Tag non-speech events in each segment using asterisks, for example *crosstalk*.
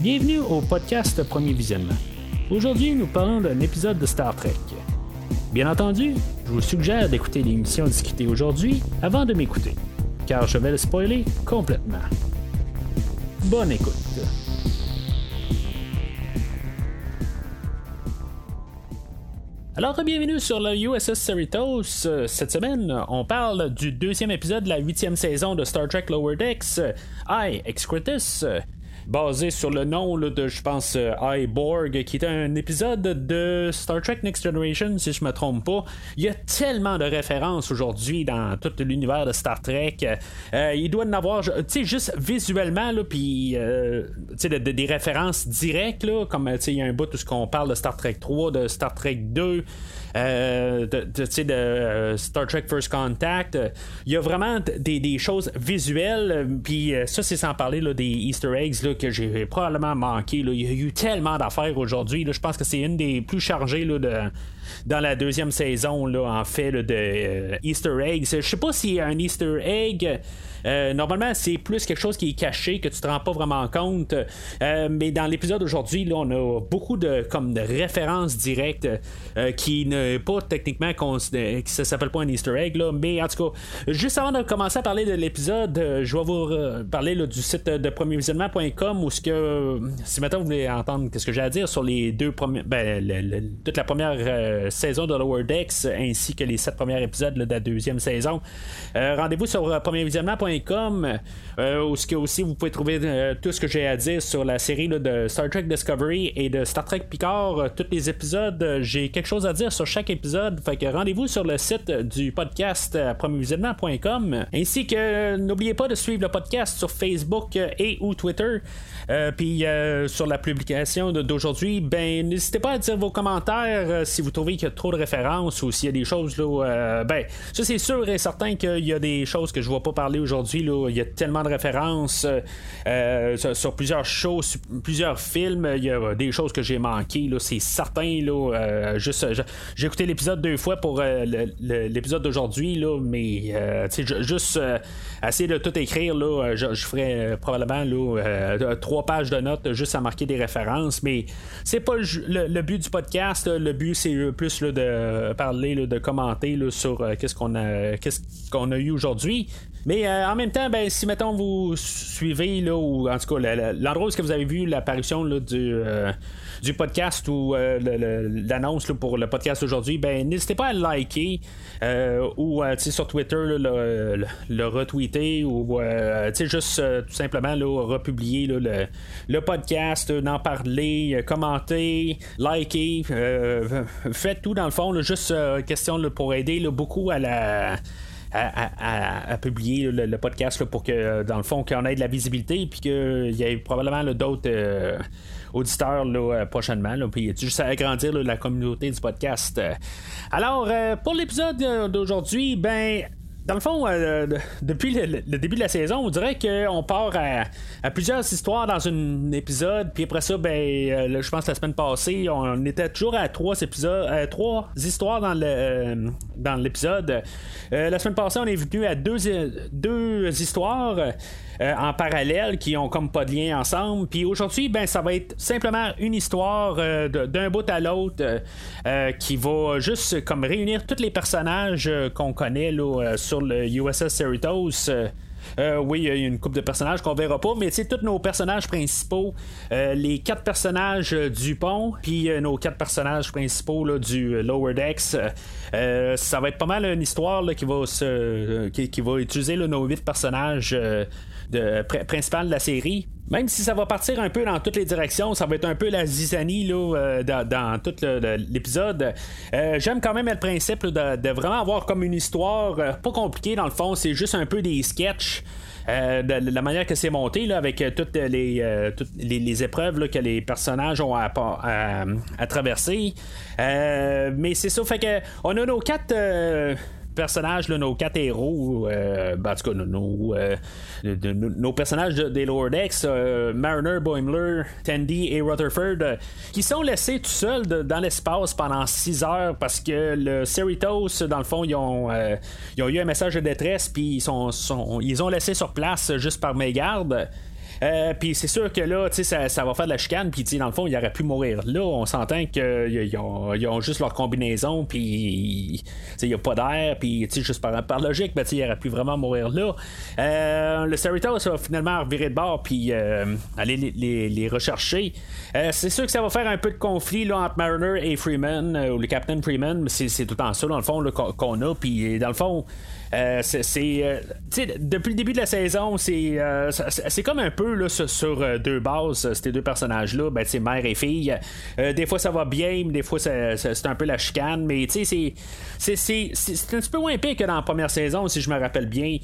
Bienvenue au podcast Premier Visionnement. Aujourd'hui, nous parlons d'un épisode de Star Trek. Bien entendu, je vous suggère d'écouter l'émission discutée aujourd'hui avant de m'écouter, car je vais le spoiler complètement. Bonne écoute. Alors, bienvenue sur le USS Cerritos. Cette semaine, on parle du deuxième épisode de la huitième saison de Star Trek Lower Decks, I, Excretus basé sur le nom de, je pense, euh, Iborg, qui est un épisode de Star Trek Next Generation, si je me trompe pas. Il y a tellement de références aujourd'hui dans tout l'univers de Star Trek. Euh, il doit en avoir, tu sais, juste visuellement, puis, euh, tu sais, des références directes, là, comme, tu sais, il y a un bout où on parle de Star Trek 3, de Star Trek 2. Euh, de, de, euh, Star Trek First Contact. Il y a vraiment des, choses visuelles, puis ça, c'est sans parler là, des Easter eggs là, que j'ai probablement manqué. Il y a eu tellement d'affaires aujourd'hui. Je pense que c'est une des plus chargées là, de dans la deuxième saison, en fait, de Easter eggs. Je sais pas s'il y a un Easter egg euh, normalement, c'est plus quelque chose qui est caché, que tu te rends pas vraiment compte. Euh, mais dans l'épisode d'aujourd'hui, là, on a beaucoup de, comme de références directes euh, qui ne pas techniquement qui ne s'appelle pas un Easter egg. Mais en tout cas, juste avant de commencer à parler de l'épisode, je vais vous parler du site de premiervisionnement.com où ce que si maintenant vous voulez entendre ce que j'ai à dire sur les deux premiers ben, toute la première saison de Lower Decks ainsi que les sept premiers épisodes de la deuxième saison. rendez-vous sur premiervisionnement.com euh, où ce que aussi vous pouvez trouver euh, tout ce que j'ai à dire sur la série de Star Trek Discovery et de Star Trek Picard, euh, tous les épisodes. j'ai quelque chose à dire sur chaque épisode. Fait que rendez-vous sur le site du podcast premiervisionnement.com. Ainsi que n'oubliez pas de suivre le podcast sur Facebook et ou Twitter. Puis sur la publication d'aujourd'hui, ben n'hésitez pas à dire vos commentaires si vous qu'il y a trop de références ou s'il y a des choses là. ben ça c'est sûr et certain qu'il y a des choses que je ne vais pas parler aujourd'hui aujourd'hui, il y a tellement de références euh, sur, plusieurs shows, plusieurs films. Il y a des choses que j'ai manquées, c'est certain. Là, euh, juste, j'ai écouté l'épisode deux fois pour euh, l'épisode d'aujourd'hui, mais juste essayer de tout écrire, là, je, ferais probablement là, trois pages de notes juste à marquer des références, mais c'est pas le, but du podcast. le but, c'est plus de parler, de commenter sur qu'est-ce qu'on a, qu'est-ce qu'on a eu aujourd'hui. Mais euh, en même temps, ben, si mettons vous suivez là, ou en tout cas l'endroit où vous avez vu l'apparition du, euh, du podcast ou euh, l'annonce pour le podcast aujourd'hui, ben n'hésitez pas à le liker ou sur Twitter le, le, retweeter ou juste tout simplement là, republier le, le, podcast, d'en parler, commenter, liker, faites tout dans le fond, juste question pour aider beaucoup à la à, publier le, podcast pour que, dans le fond, qu'on ait de la visibilité puis qu'il y ait probablement d'autres euh, auditeurs euh, prochainement. puis juste à agrandir la communauté du podcast. Alors, euh, pour l'épisode d'aujourd'hui, ben dans le fond, euh, depuis le, début de la saison, on dirait qu'on part à, plusieurs histoires dans un épisode, puis après ça, ben, euh, je pense la semaine passée, on était toujours à trois épisodes, euh, trois histoires dans le dans l'épisode. la semaine passée, on est venu à deux, deux histoires. En parallèle qui ont comme pas de lien ensemble. Puis aujourd'hui, ben ça va être simplement une histoire d'un bout à l'autre qui va juste comme réunir tous les personnages qu'on connaît là, sur le USS Cerritos. Euh, euh, oui, il y a une coupe de personnages qu'on verra pas, mais c'est tous nos personnages principaux, euh, les quatre personnages du pont, puis nos quatre personnages principaux du Lower Decks. ça va être pas mal une histoire qui va qui, va utiliser nos huit personnages de, principal de la série. Même si ça va partir un peu dans toutes les directions, ça va être un peu la zizanie là, euh, dans, tout l'épisode. Euh, j'aime quand même le principe de, vraiment avoir comme une histoire euh, pas compliquée dans le fond, c'est juste un peu des sketchs. de, la manière que c'est monté là, avec toutes les, toutes les, épreuves que les personnages ont à, traverser. mais c'est ça, fait que on a nos quatre personnages, nos quatre héros, euh, ben, en tout cas, nos, euh, nos personnages des Lower Decks, euh, Mariner, Boimler, Tandy et Rutherford, qui sont laissés tout seuls dans l'espace pendant 6 heures parce que le Cerritos, dans le fond, ils ont, ils ont eu un message de détresse, puis ils, sont, ils ont laissé sur place juste par mégarde. Puis c'est sûr que là, ça, ça va faire de la chicane, puis dans le fond, il aurait pu mourir là. On s'entend qu'ils ont, ont juste leur combinaison, puis il n'y a pas d'air, puis juste par, logique, ben, il aurait pu vraiment mourir là. le Cerritos va finalement revirer de bord, puis aller les, rechercher. c'est sûr que ça va faire un peu de conflit là, entre Mariner et Freeman, ou le Captain Freeman, mais c'est tout en ça, dans le fond, qu'on a, puis dans le fond, euh, c'est, euh, depuis le début de la saison, c'est, euh, c'est comme un peu là, sur, deux bases, ces deux personnages-là, ben, mère et fille. des fois ça va bien, mais des fois c'est un peu la chicane, mais c'est, c'est, c'est, un petit peu moins pire que dans la première saison, si je me rappelle bien.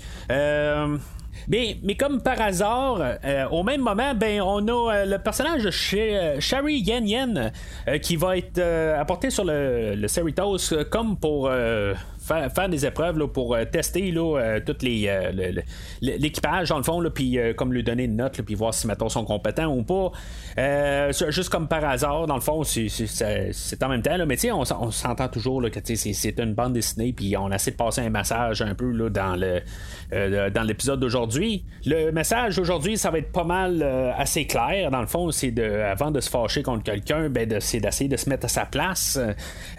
Mais, mais, comme par hasard, au même moment, ben, on a le personnage de Shari Yen Yen qui va être apporté sur le, le Cerritos comme pour faire, des épreuves là, pour euh, tester là, euh, tout euh, l'équipage, dans le fond, puis comme lui donner une note, puis voir si, mettons, sont compétents ou pas. juste comme par hasard, dans le fond, c'est, en même temps, mais on, on s'entend toujours que c'est, une bande dessinée, puis on essaie de passer un message un peu dans, le, dans l'épisode d'aujourd'hui. Le message d'aujourd'hui, ça va être pas mal assez clair. Dans le fond, c'est de, avant de se fâcher contre quelqu'un, ben, c'est d'essayer de se mettre à sa place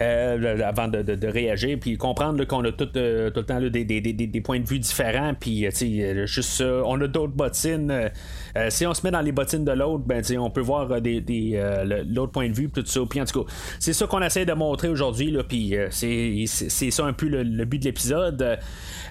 avant de, de réagir, puis comprendre qu'on a tout, euh, le temps des, points de vue différents, puis euh, euh, juste on a d'autres bottines. si on se met dans les bottines de l'autre, ben on peut voir l'autre point de vue, tout ça. Puis en tout cas, c'est ça qu'on essaie de montrer aujourd'hui, puis c'est, ça un peu le, but de l'épisode.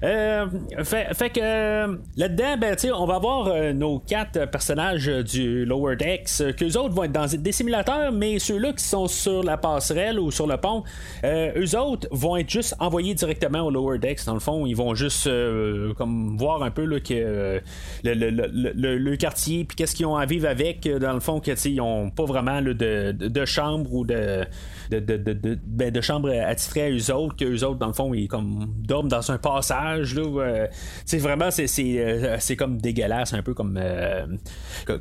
fait, que là-dedans, ben, on va avoir nos quatre personnages du Lower Decks, qu'eux autres vont être dans des simulateurs, mais ceux-là qui sont sur la passerelle ou sur le pont, eux autres vont être juste envoyés directement au lower decks. Dans le fond, ils vont juste euh, comme voir un peu là, que, euh, le, quartier, puis qu'est-ce qu'ils ont à vivre avec. Dans le fond, qu'ils n'ont pas vraiment de, de, chambre ou de de, de, de, ben, de chambre attitrée à eux autres, que eux autres, dans le fond, ils comme dorment dans un passage. Là, euh, vraiment, c'est, c'est, euh, c'est comme dégueulasse, un peu comme, euh,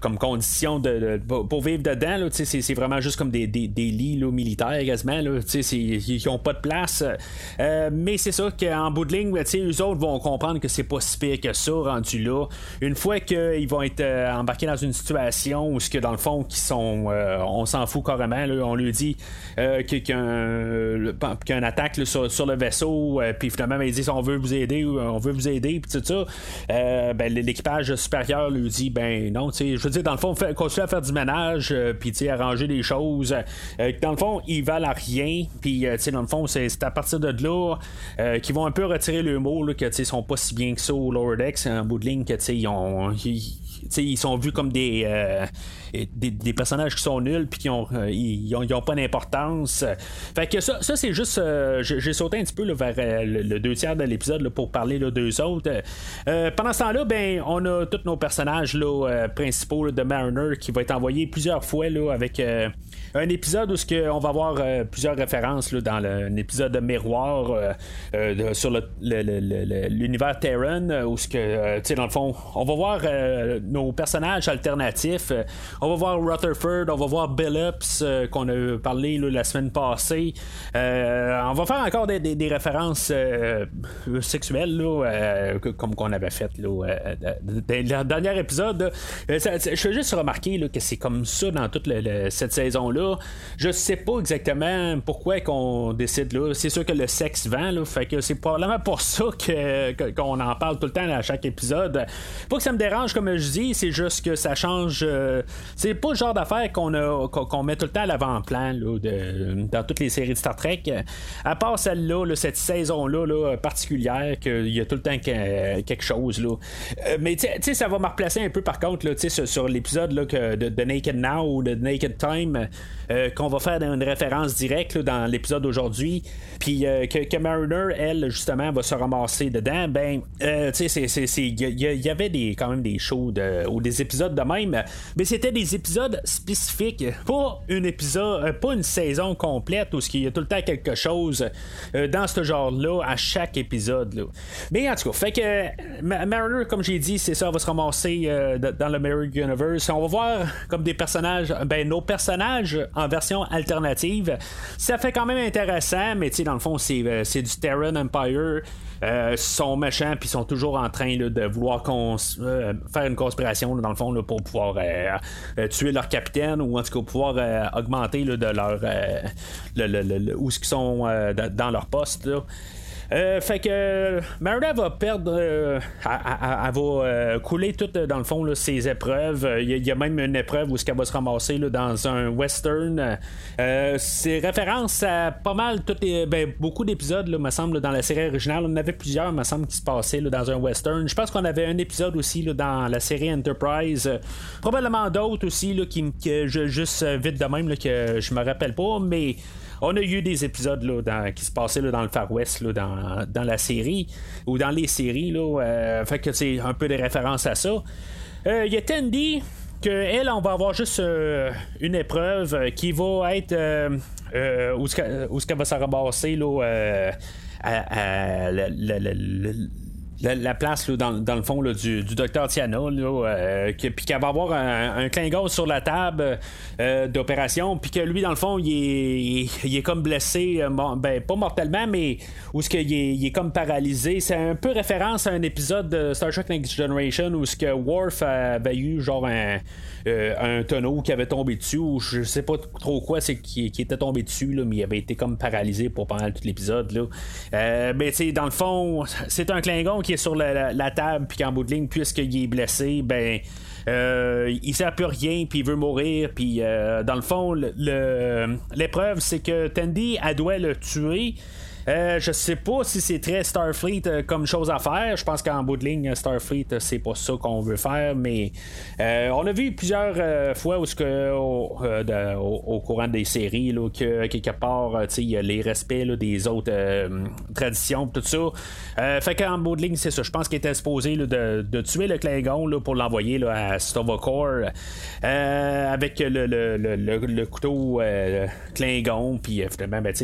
comme condition de, pour vivre dedans. Là, c'est, c'est vraiment juste comme des, des, des lits là, militaires quasiment. Là, ils n'ont pas de place. mais c'est ça qu'en bout de ligne, ben, eux autres vont comprendre que c'est pas si pire que ça rendu là. Une fois qu'ils vont être embarqués dans une situation où que dans le fond sont on s'en fout carrément là, on lui dit qu'il y a attaque sur, le vaisseau, euh, puis finalement, ben, il dit on veut vous aider, on veut vous aider, puis tout ça. Euh, ben, l'équipage supérieur lui dit ben non, je veux dire, dans le fond, fait, continue à faire du ménage, euh, puis arranger des choses. dans le fond, ils valent à rien, puis dans le fond, c'est à partir de là qu'ils vont un peu retirer le mot, là, que sais, sont pas si bien que ça au Lower Decks, en bout de ligne, que ils ont. ils sont vus comme des des, personnages qui sont nuls puis qui ont, euh, ils, ont, pas d'importance. Fait que ça, ça c'est juste. Euh, j'ai sauté un petit peu vers euh, le, deux tiers de l'épisode pour parler de deux autres. pendant ce temps-là, ben, on a tous nos personnages là, principaux de Mariner qui va être envoyé plusieurs fois là, avec un épisode où on va avoir plusieurs références là, dans un épisode de miroir sur l'univers Terran où ce dans le fond, on va voir nos personnages alternatifs on va voir Rutherford, on va voir Billups euh, qu'on a parlé la semaine passée. Euh, on va faire encore des, références euh, sexuelles comme qu'on avait fait dans le dernier épisode. je veux juste remarquer que c'est comme ça dans toute cette saison-là. Je sais pas exactement pourquoi qu'on décide là. C'est sûr que le sexe vend, fait que c'est probablement pour ça qu'on en parle tout le temps à chaque épisode. Pas que ça me dérange comme je dis, c'est juste que ça change c'est pas le genre d'affaire qu'on a qu'on met tout le temps à l'avant-plan dans toutes les séries de Star Trek. À part celle-là, cette saison-là particulière, qu'il y a tout le temps quelque chose. Là. Euh, mais tu sais, ça va me replacer un peu par contre là, sur, l'épisode de, de, Naked Now ou de Naked Time. Euh, qu'on va faire une référence directe dans l'épisode d'aujourd'hui, puis euh, que, Mariner, elle, justement, va se ramasser dedans, ben, tu sais, il y, avait des, quand même des shows ou des épisodes de même, mais c'était des épisodes spécifiques, pas une épisode, euh, pas une saison complète où il y a tout le temps quelque chose dans ce genre-là à chaque épisode. Là. Mais en tout cas, fait que Mariner, comme j'ai dit, c'est ça, va se ramasser dans le Mirror Universe. On va voir comme des personnages, ben nos personnages en version alternative. Ça fait quand même intéressant, mais tu sais, dans le fond, c'est, euh, du Terran Empire. sont méchants puis sont toujours en train de vouloir faire une dans le fond pour pouvoir tuer leur capitaine ou en tout cas pouvoir augmenter de leur où ce qu'ils sont dans leur poste. Euh, fait que Merida va perdre, euh, elle, va euh, couler tout dans le fond ses épreuves. Il y, a même une épreuve où ce qu'elle va se ramasser dans un western. c'est référence à pas mal toutes ben, beaucoup d'épisodes, me semble, dans la série originale. On avait plusieurs, me semble, qui se passaient dans un western. Je pense qu'on avait un épisode aussi dans la série Enterprise. probablement d'autres aussi là, que je juste vite de même que je me rappelle pas, mais on a eu des épisodes là, qui se passaient dans le Far West, dans, la série, ou dans les séries. Là, euh, fait que c'est un peu des références à ça. Il euh, y a Tandy, que elle, on va avoir juste euh, une épreuve qui va être où ce qu'elle va se ramasser là, à, la, place dans, le fond du, docteur Tiana, euh, puis qu'elle va avoir un, un, Klingon sur la table euh, d'opération, puis que lui, dans le fond, il est, comme blessé, euh, ben, pas mortellement, mais où ce qu'il est, il est comme paralysé. C'est un peu référence à un épisode de Star Trek Next Generation où ce que Worf avait eu genre un, tonneau qui avait tombé dessus, ou je sais pas trop quoi c'est qui, était tombé dessus, là, mais il avait été comme paralysé pour pendant tout l'épisode. mais tu sais, dans le fond, c'est un Klingon qui sur la, table, puis qu'en bout de ligne, puisqu'il est blessé, ben. Euh, il sert plus rien, puis il veut mourir, puis euh, dans le fond, l'épreuve, c'est que Tandy, elle doit le tuer. Euh, je sais pas si c'est très Starfleet euh, comme chose à faire. Je pense qu'en bout de ligne, Starfleet, euh, c'est pas ça qu'on veut faire, mais on a vu plusieurs fois où que, au, courant des séries là, que quelque part, il y a les respects des autres traditions, tout ça. fait qu'en bout de ligne, c'est ça. Je pense qu'il était supposé de, tuer le Klingon pour l'envoyer à Stovacor avec le, couteau Klingon, puis finalement, ben,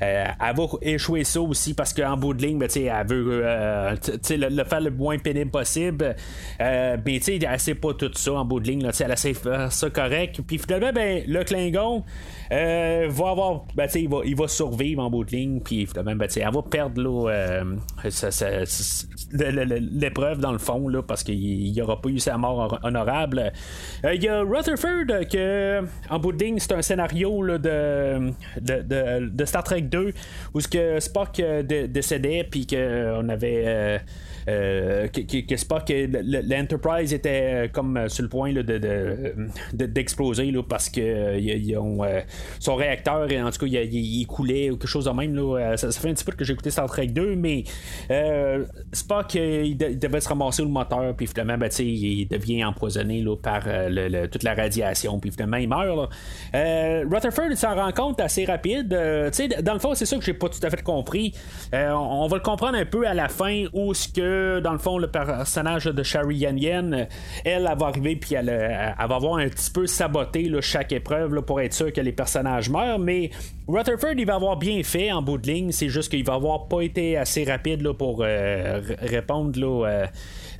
elle va échouer ça aussi parce qu'en bout de ligne, ben, elle veut euh, le, faire le moins pénible possible. Euh, mais elle sait pas tout ça en bout de ligne. Là, elle essaie de faire ça correct. Puis finalement, ben, le Klingon euh, va avoir. Ben, il, va, il va survivre en bout de ligne. Puis finalement, ben, elle va perdre l'épreuve dans le fond là, parce qu'il n'aura pas eu sa mort honorable. Il y a Rutherford que en bout de ligne, c'est un scénario là, de, de, de, Star Trek 2 où ce que Spock euh, décédait puis qu'on avait euh, euh, que, Spock l'Enterprise était comme sur le point d'exploser parce que son réacteur en tout cas il, coulait ou quelque chose de même ça, fait un petit peu que j'ai écouté Star Trek 2 mais Spock il, devait se ramasser le moteur puis finalement ben, il devient empoisonné par toute la radiation puis finalement il meurt Rutherford s'en rend compte assez rapide dans le fond c'est ça que j'ai pas tout à fait compris. Euh, on, va le comprendre un peu à la fin où ce que, dans le fond, le personnage de Shari Yan Yan, elle, elle, va arriver puis elle, va avoir un petit peu saboté chaque épreuve pour être sûr que les personnages meurent, mais Rutherford, il va avoir bien fait en bout de ligne, c'est juste qu'il va avoir pas été assez rapide pour euh, répondre euh,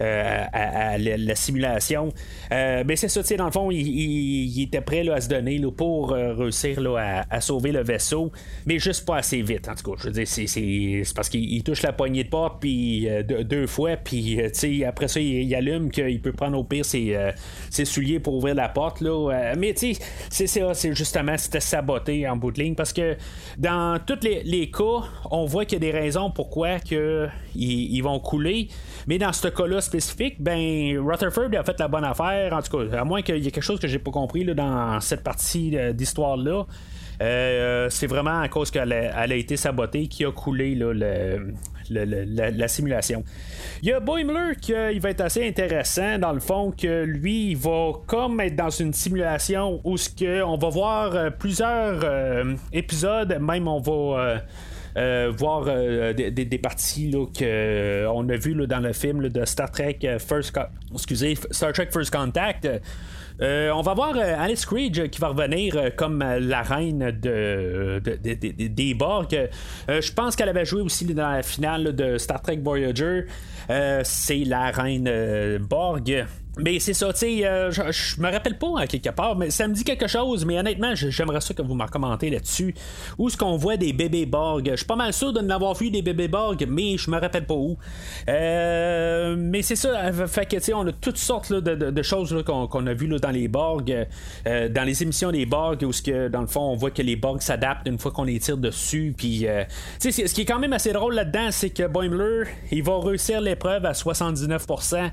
euh, à, la, simulation. Euh, mais c'est ça, dans le fond, il, était prêt à se donner pour euh, réussir à, sauver le vaisseau, mais juste pas assez vite, en tout cas. Je veux dire, c'est, parce qu'il touche la poignée de porte puis deux, fois, puis après ça, il, allume qu'il peut prendre au pire ses, souliers pour ouvrir la porte. Là. mais tu sais, c'est, justement, c'était saboté en bout de ligne parce que dans tous les, cas, on voit qu'il y a des raisons pourquoi que ils, vont couler, mais dans ce cas-là, spécifique, ben Rutherford a fait la bonne affaire. En tout cas, à moins qu'il y ait quelque chose que j'ai pas compris là, dans cette partie euh, d'histoire-là. Euh, c'est vraiment à cause qu'elle a, été sabotée qui a coulé la, simulation. Il y a Boimler qui il va être assez intéressant dans le fond que lui il va comme être dans une simulation où ce que on va voir euh, plusieurs épisodes, même on va euh, voir euh, des, parties qu'on euh, a vu dans le film de Star Trek First excusez, Star Trek First Contact. on va voir Alice Creed qui va revenir comme la reine de, des Borg. je pense qu'elle avait joué aussi dans la finale de Star Trek Voyager. c'est la reine Borg. Mais c'est ça, tu sais, euh, je, me rappelle pas à quelque part, mais ça me dit quelque chose, mais honnêtement, j'aimerais ça que vous me commentez là-dessus. Où est-ce qu'on voit des bébés Borg? Je suis pas mal sûr de n'avoir vu des bébés Borg, mais je me rappelle pas où. Euh, mais c'est ça, fait que, tu sais, on a toutes sortes de, choses qu'on a vues dans les Borg, euh, dans les émissions des Borg, où que, dans le fond, on voit que les Borg s'adaptent une fois qu'on les tire dessus. Puis, tu sais, ce qui est quand même assez drôle là-dedans, c'est que Boimler, il va réussir l'épreuve à 79%.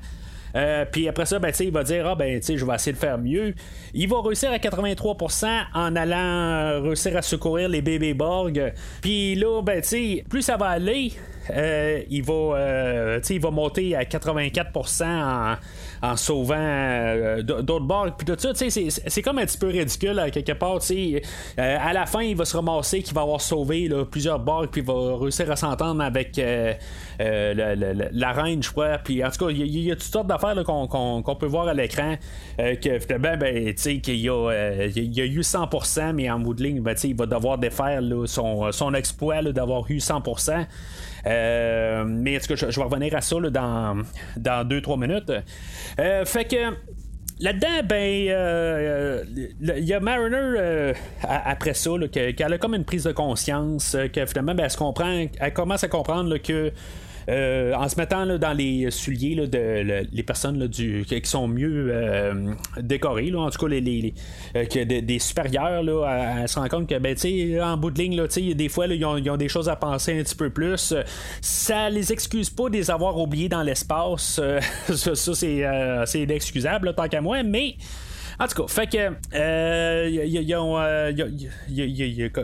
Euh, puis après ça, ben, il va dire Ah, ben, je vais essayer de faire mieux. Il va réussir à 83% en allant euh, réussir à secourir les bébés Borg. Puis là, ben, plus ça va aller, euh, il, va, il va monter à 84% en en sauvant euh, d'autres bords. Puis tout ça, c'est comme un petit peu ridicule quelque part. Euh, à la fin, il va se ramasser qu'il va avoir sauvé plusieurs bords, puis il va réussir à s'entendre avec euh, la, reine, je crois. Puis en tout cas, il y, a toutes sortes d'affaires qu'on peut voir à l'écran. que finalement, ben, qu'il y, il y a eu 100%, mais en bout de ligne, ben, il va devoir défaire son, son exploit d'avoir eu 100%. Euh, mais en tout cas, je, vais revenir à ça dans, dans 2-3 minutes. Euh, fait que. Là-dedans, ben, euh, il y a Mariner après ça, qu'elle a comme une prise de conscience, que finalement, ben, elle, se comprend, elle commence à comprendre que euh, en se mettant dans les souliers de les personnes qui sont mieux euh, décorées, en tout cas les, euh, que des, supérieurs, là, se rend compte que ben, en bout de ligne, des fois ils, ont, des choses à penser un petit peu plus. Ça les excuse pas de les avoir oubliés dans l'espace. *laughs* ça, c'est inexcusable tant qu'à moi, mais en tout cas, fait que,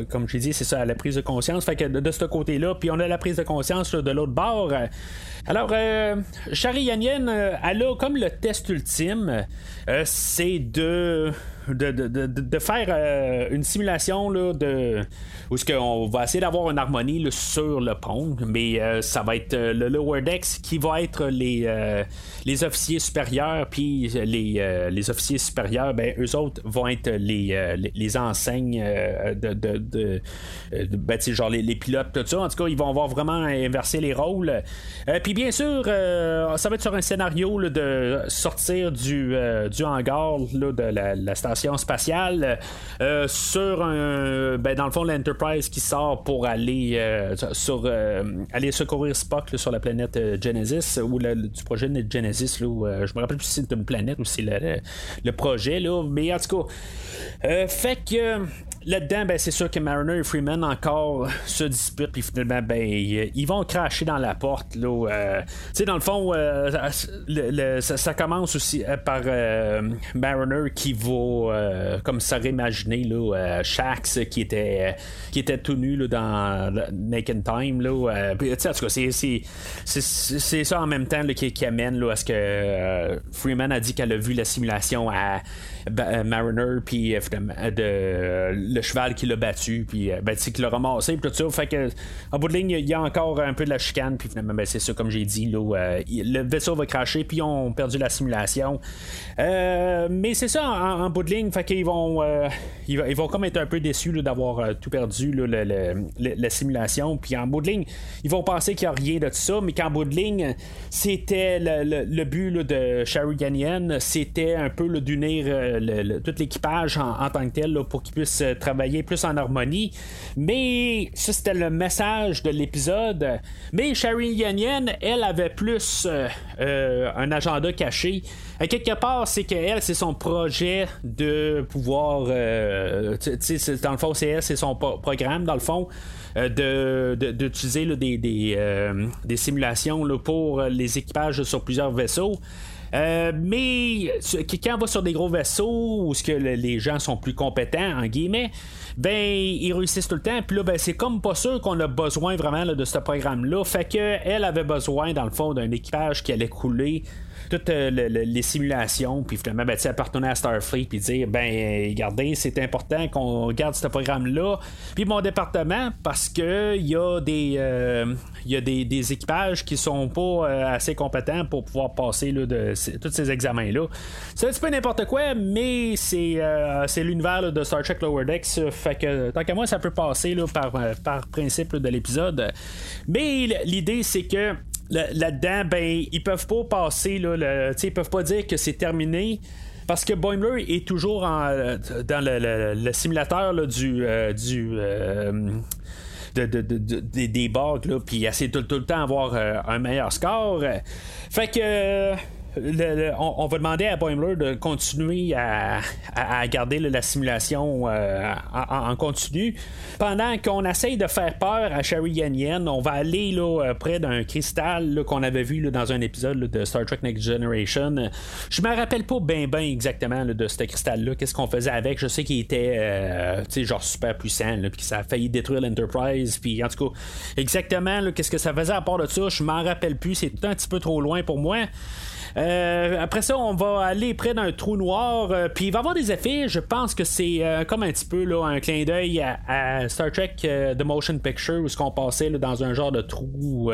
comme j'ai dit, c'est ça, la prise de conscience. Fait que de, ce côté-là, puis on a la prise de conscience de l'autre bord. Alors, euh, Shari Yanyen, euh, elle a comme le test ultime, euh, c'est de de, de, de, faire euh, une simulation là, de où ce qu'on va essayer d'avoir une harmonie sur le pont, mais euh, ça va être euh, le lower decks qui va être les, les officiers supérieurs, puis les, les officiers supérieurs, ben eux autres vont être les, les, enseignes de, de, ben, genre les, les, pilotes, tout ça. En tout cas, ils vont avoir vraiment inversé les rôles. puis bien sûr, ça va être sur un scénario de sortir du, du hangar là, de la, la station spatiale euh, sur un, ben, dans le fond l'Enterprise qui sort pour aller euh, sur euh, aller secourir Spock sur la planète Genesis ou du projet de Genesis là, je me rappelle plus si c'est une planète ou si c'est le, le, projet là, mais en tout cas fait que Là-dedans, ben, c'est sûr que Mariner et Freeman encore *laughs* se disputent, puis finalement, ben, ils vont cracher dans la porte. Là, euh, dans le fond, euh, ça, commence aussi euh, par Mariner qui va, comme ça réimaginer, là, Shax qui était, qui était tout nu là, dans Naked Time. Là, en tout cas, c'est, ça en même temps qui, qui, amène là, à ce que Freeman a dit qu'elle a vu la simulation à Mariner, puis de le cheval qui l'a battu, puis euh, ben, qui l'a ramassé, puis tout ça. En bout de ligne, il y a encore un peu de la chicane, puis finalement, ben, c'est ça, comme j'ai dit, là, euh, le vaisseau va cracher, puis ils ont perdu la simulation. Euh, mais c'est ça, en, bout de ligne, fait qu'ils vont, ils, vont comme être un peu déçus d'avoir tout perdu, la simulation, puis en bout de ligne, ils vont penser qu'il n'y a rien de tout ça, mais qu'en bout de ligne, c'était le, but de Sherry Ganyan, c'était un peu d'unir tout l'équipage en, tant que tel pour qu'ils puissent travailler plus en harmonie. Mais ça, c'était le message de l'épisode. Mais Sherry Yanyan, elle avait plus euh, euh, un agenda caché. À quelque part, c'est qu'elle, c'est son projet de pouvoir. Euh, dans le fond, c'est elle, c'est son programme, dans le fond. d'utiliser des, des, simulations pour les équipages sur plusieurs vaisseaux. Euh, mais quand on va sur des gros vaisseaux où ce que les gens sont plus compétents, en guillemets, ben ils réussissent tout le temps. Puis là, ben, c'est comme pas sûr qu'on a besoin vraiment de ce programme-là. Fait qu'elle avait besoin, dans le fond, d'un équipage qui allait couler toutes euh, les simulations, puis finalement, ben, appartenir à Starfleet, puis dire, ben, regardez, c'est important qu'on garde ce programme-là. Puis mon département, parce que il y a des, euh, y a des, équipages qui sont pas euh, assez compétents pour pouvoir passer là, de, tous ces examens-là. C'est un petit peu n'importe quoi, mais c'est, c'est l'univers de Star Trek Lower Decks. Fait que tant qu'à moi, ça peut passer là, par, par principe de l'épisode. Mais l'idée, c'est que là-dedans, ben, ils peuvent pas passer, là, le, ils peuvent pas dire que c'est terminé. Parce que Boimler est toujours dans le, simulateur du. du des bugs, puis il essaie tout, le temps d'avoir un meilleur score. Fait que on, va demander à Boimler de continuer à, garder la simulation euh, en, continu. Pendant qu'on essaye de faire peur à Sherry Yen Yen, on va aller euh, près d'un cristal qu'on avait vu dans un épisode de Star Trek Next Generation. Je me rappelle pas bien exactement de ce cristal-là, qu'est-ce qu'on faisait avec. Je sais qu'il était euh, genre super puissant, puis que ça a failli détruire l'Enterprise. Puis en tout cas, exactement qu'est-ce que ça faisait à part de ça, je m'en rappelle plus. C'est un petit peu trop loin pour moi. Euh, après ça, on va aller près d'un trou noir. Euh, puis il va avoir des effets. Je pense que c'est euh, comme un petit peu là, un clin d'œil à, Star Trek The Motion Picture où ce qu'on passait dans un genre de trou.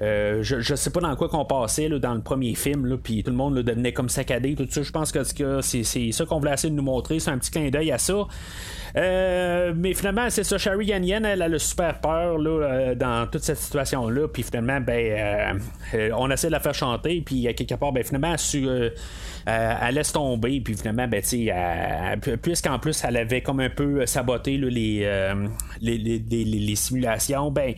je, je sais pas dans quoi qu'on passait dans le premier film, puis tout le monde devenait comme saccadé, tout ça. Je pense que c'est ça qu'on voulait essayer de nous montrer. C'est un petit clin d'œil à ça. Euh, mais finalement, c'est ça, Sherry Yan elle a le super peur là, euh, dans toute cette situation-là. Puis finalement, ben, euh, on essaie de la faire chanter. Puis quelque part, ben, finalement, elle, elle laisse tomber. Puis finalement, ben, puisqu'en plus, elle avait comme un peu saboté les, les, les, simulations, ben,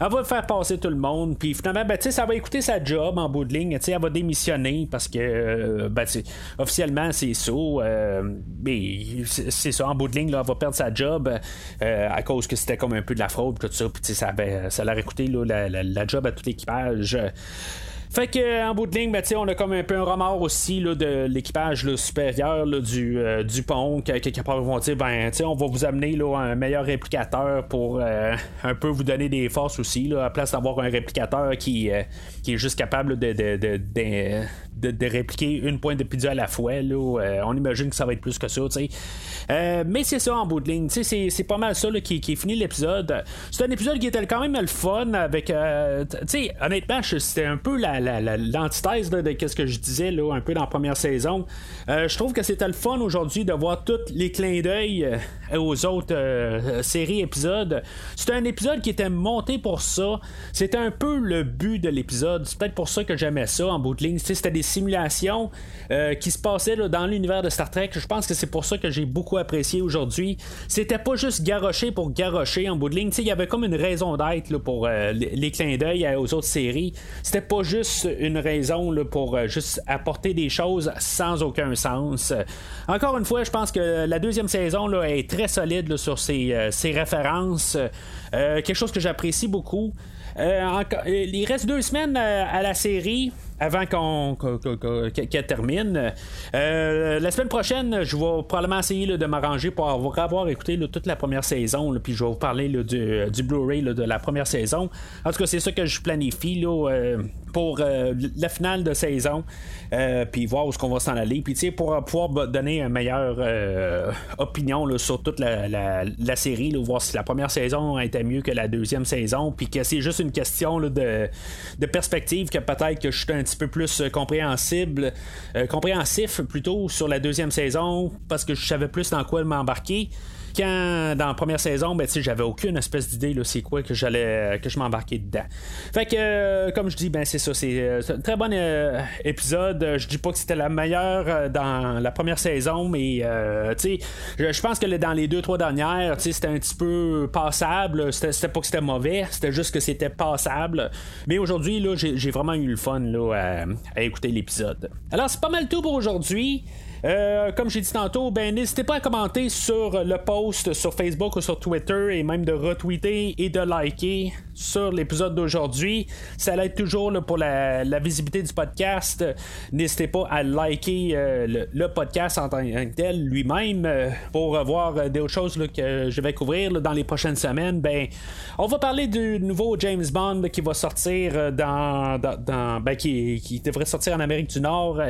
elle va faire passer tout le monde. Puis finalement, ben, ça va écouter sa job en bout de ligne. Elle va démissionner parce que, ben, officiellement, c'est ça. mais c'est ça, en bout de ligne, là, elle va perdre sa job euh, à cause que c'était comme un peu de la fraude, tout ça. Puis ça, ça leur a coûté la, la, job à tout l'équipage. Fait que en bout de ligne, ben, on a comme un peu un remords aussi là, de l'équipage supérieur du, euh, du pont, quelque part vont dire ben on va vous amener là, un meilleur réplicateur pour euh, un peu vous donner des forces aussi, là, à place d'avoir un réplicateur qui, qui est juste capable de, de, de, de, répliquer une pointe de pizza à la fois. Là, euh, on imagine que ça va être plus que ça. Euh, mais c'est ça en bout de ligne. C'est, pas mal ça qui, qui finit l'épisode. C'est un épisode qui était quand même le fun avec. Euh, honnêtement, c'était un peu la, l'antithèse de, ce que je disais là, un peu dans la première saison. je trouve que c'était le fun aujourd'hui de voir tous les clins d'œil aux autres séries épisodes. C'était un épisode qui était monté pour ça. C'était un peu le but de l'épisode. C'est peut-être pour ça que j'aimais ça en bout de ligne. C'était des simulations euh, qui se passaient dans l'univers de Star Trek. Je pense que c'est pour ça que j'ai beaucoup apprécié aujourd'hui. C'était pas juste garocher pour garocher en bout de ligne. Il y avait comme une raison d'être pour euh, les clins d'œil aux autres séries. C'était pas juste une raison pour euh, juste apporter des choses sans aucun sens. Encore une fois, je pense que la deuxième saison là, est très solide sur ses, ses références. quelque chose que j'apprécie beaucoup. il reste deux semaines à la série avant qu'on, qu'elle termine. Euh, la semaine prochaine, je vais probablement essayer de m'arranger pour avoir, écouté toute la première saison, puis je vais vous parler du, Blu-ray de la première saison. En tout cas, c'est ça que je planifie euh, pour euh, la finale de saison, puis voir où est-ce qu'on va s'en aller, puis pour pouvoir donner une meilleure opinion sur toute la, série, voir si la première saison était mieux que la deuxième saison, puis que c'est juste une question de, de perspective que peut-être que je suis un petit peu plus euh, compréhensible, euh, compréhensif plutôt sur la deuxième saison parce que je savais plus dans quoi m'embarquer quand dans la première saison, ben, j'avais aucune espèce d'idée c'est quoi que j'allais que je m'embarquais dedans. Fait que euh, comme je dis, ben c'est ça, c'est euh, un très bon euh, épisode. Je dis pas que c'était la meilleure dans la première saison, mais je, je pense que dans les deux, trois dernières, c'était un petit peu passable. C'était pas que c'était mauvais, c'était juste que c'était passable. Mais aujourd'hui, là, j'ai vraiment eu le fun là, à écouter l'épisode. Alors c'est pas mal tout pour aujourd'hui. Euh, comme j'ai dit tantôt, ben n'hésitez pas à commenter sur le post sur Facebook ou sur Twitter et même de retweeter et de liker sur l'épisode d'aujourd'hui. Ça l'aide toujours pour la, visibilité du podcast. N'hésitez pas à liker euh, le, podcast en tant que tel lui-même euh, pour voir euh, d'autres choses que je vais couvrir dans les prochaines semaines. Ben, on va parler du nouveau James Bond qui va sortir dans, ben, qui, devrait sortir en Amérique du Nord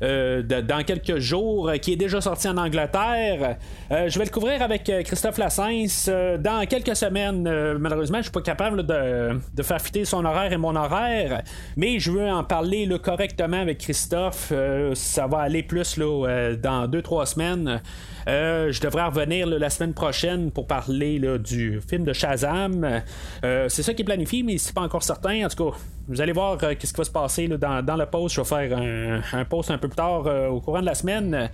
dans quelques jours, qui est déjà sorti en Angleterre. je vais le couvrir avec Christophe Lassens dans quelques semaines. malheureusement, je suis pas capable de, de, faire fitter son horaire et mon horaire, mais je veux en parler correctement avec Christophe. ça va aller plus là, dans 2-3 semaines. je devrais revenir la semaine prochaine pour parler du film de Shazam. c'est ça qui est planifié, mais c'est pas encore certain. En tout cas, vous allez voir euh, ce qui va se passer dans, dans, le post. Je vais faire un, post un peu plus tard euh, au courant de la semaine.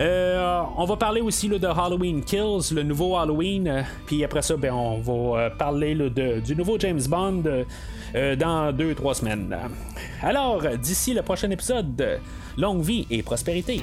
Euh, on va parler aussi de Halloween Kills, le nouveau Halloween. Puis après ça, ben, on va parler du nouveau James Bond dans 2-3 semaines. Alors, d'ici le prochain épisode, longue vie et prospérité.